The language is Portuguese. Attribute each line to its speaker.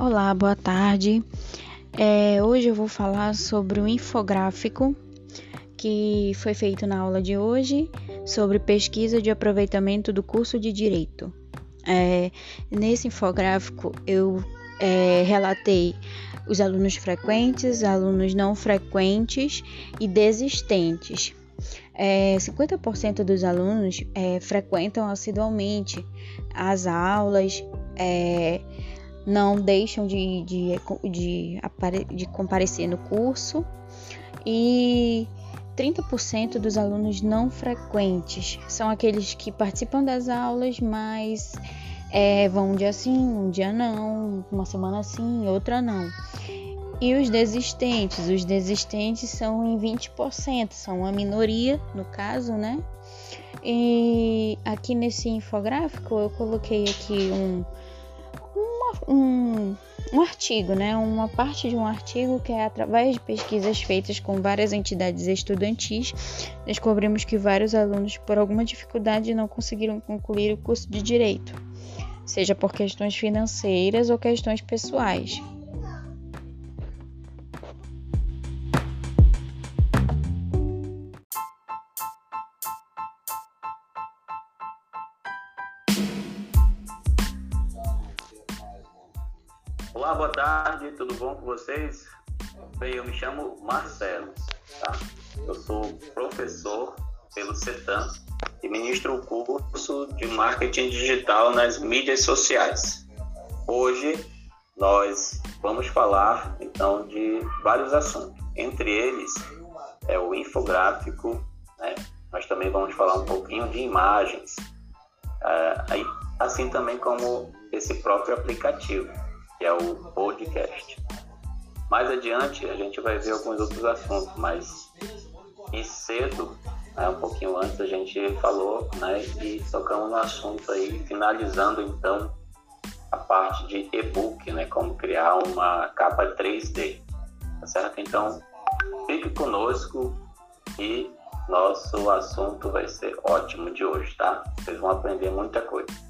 Speaker 1: Olá, boa tarde. É, hoje eu vou falar sobre o infográfico que foi feito na aula de hoje sobre pesquisa de aproveitamento do curso de Direito. É, nesse infográfico eu é, relatei os alunos frequentes, alunos não frequentes e desistentes. É, 50% dos alunos é, frequentam assiduamente as aulas, é, não deixam de, de, de, de comparecer no curso e 30% dos alunos não frequentes são aqueles que participam das aulas, mas é, vão um dia sim, um dia não, uma semana sim, outra não. E os desistentes, os desistentes são em 20%, são uma minoria no caso, né? E aqui nesse infográfico eu coloquei aqui um, um, um artigo, né? Uma parte de um artigo que é através de pesquisas feitas com várias entidades estudantis, descobrimos que vários alunos, por alguma dificuldade, não conseguiram concluir o curso de direito, seja por questões financeiras ou questões pessoais.
Speaker 2: Olá, boa tarde, tudo bom com vocês? Bem, eu me chamo Marcelo, tá? Eu sou professor pelo CETAM e ministro o curso de marketing digital nas mídias sociais. Hoje nós vamos falar então de vários assuntos, entre eles é o infográfico, né? Nós também vamos falar um pouquinho de imagens, é, assim também como esse próprio aplicativo que é o podcast. Mais adiante a gente vai ver alguns outros assuntos, mas e cedo, né, um pouquinho antes a gente falou, né, e tocamos no assunto aí, finalizando então a parte de e-book, né, como criar uma capa 3D, tá certo? Então fique conosco e nosso assunto vai ser ótimo de hoje, tá? Vocês vão aprender muita coisa.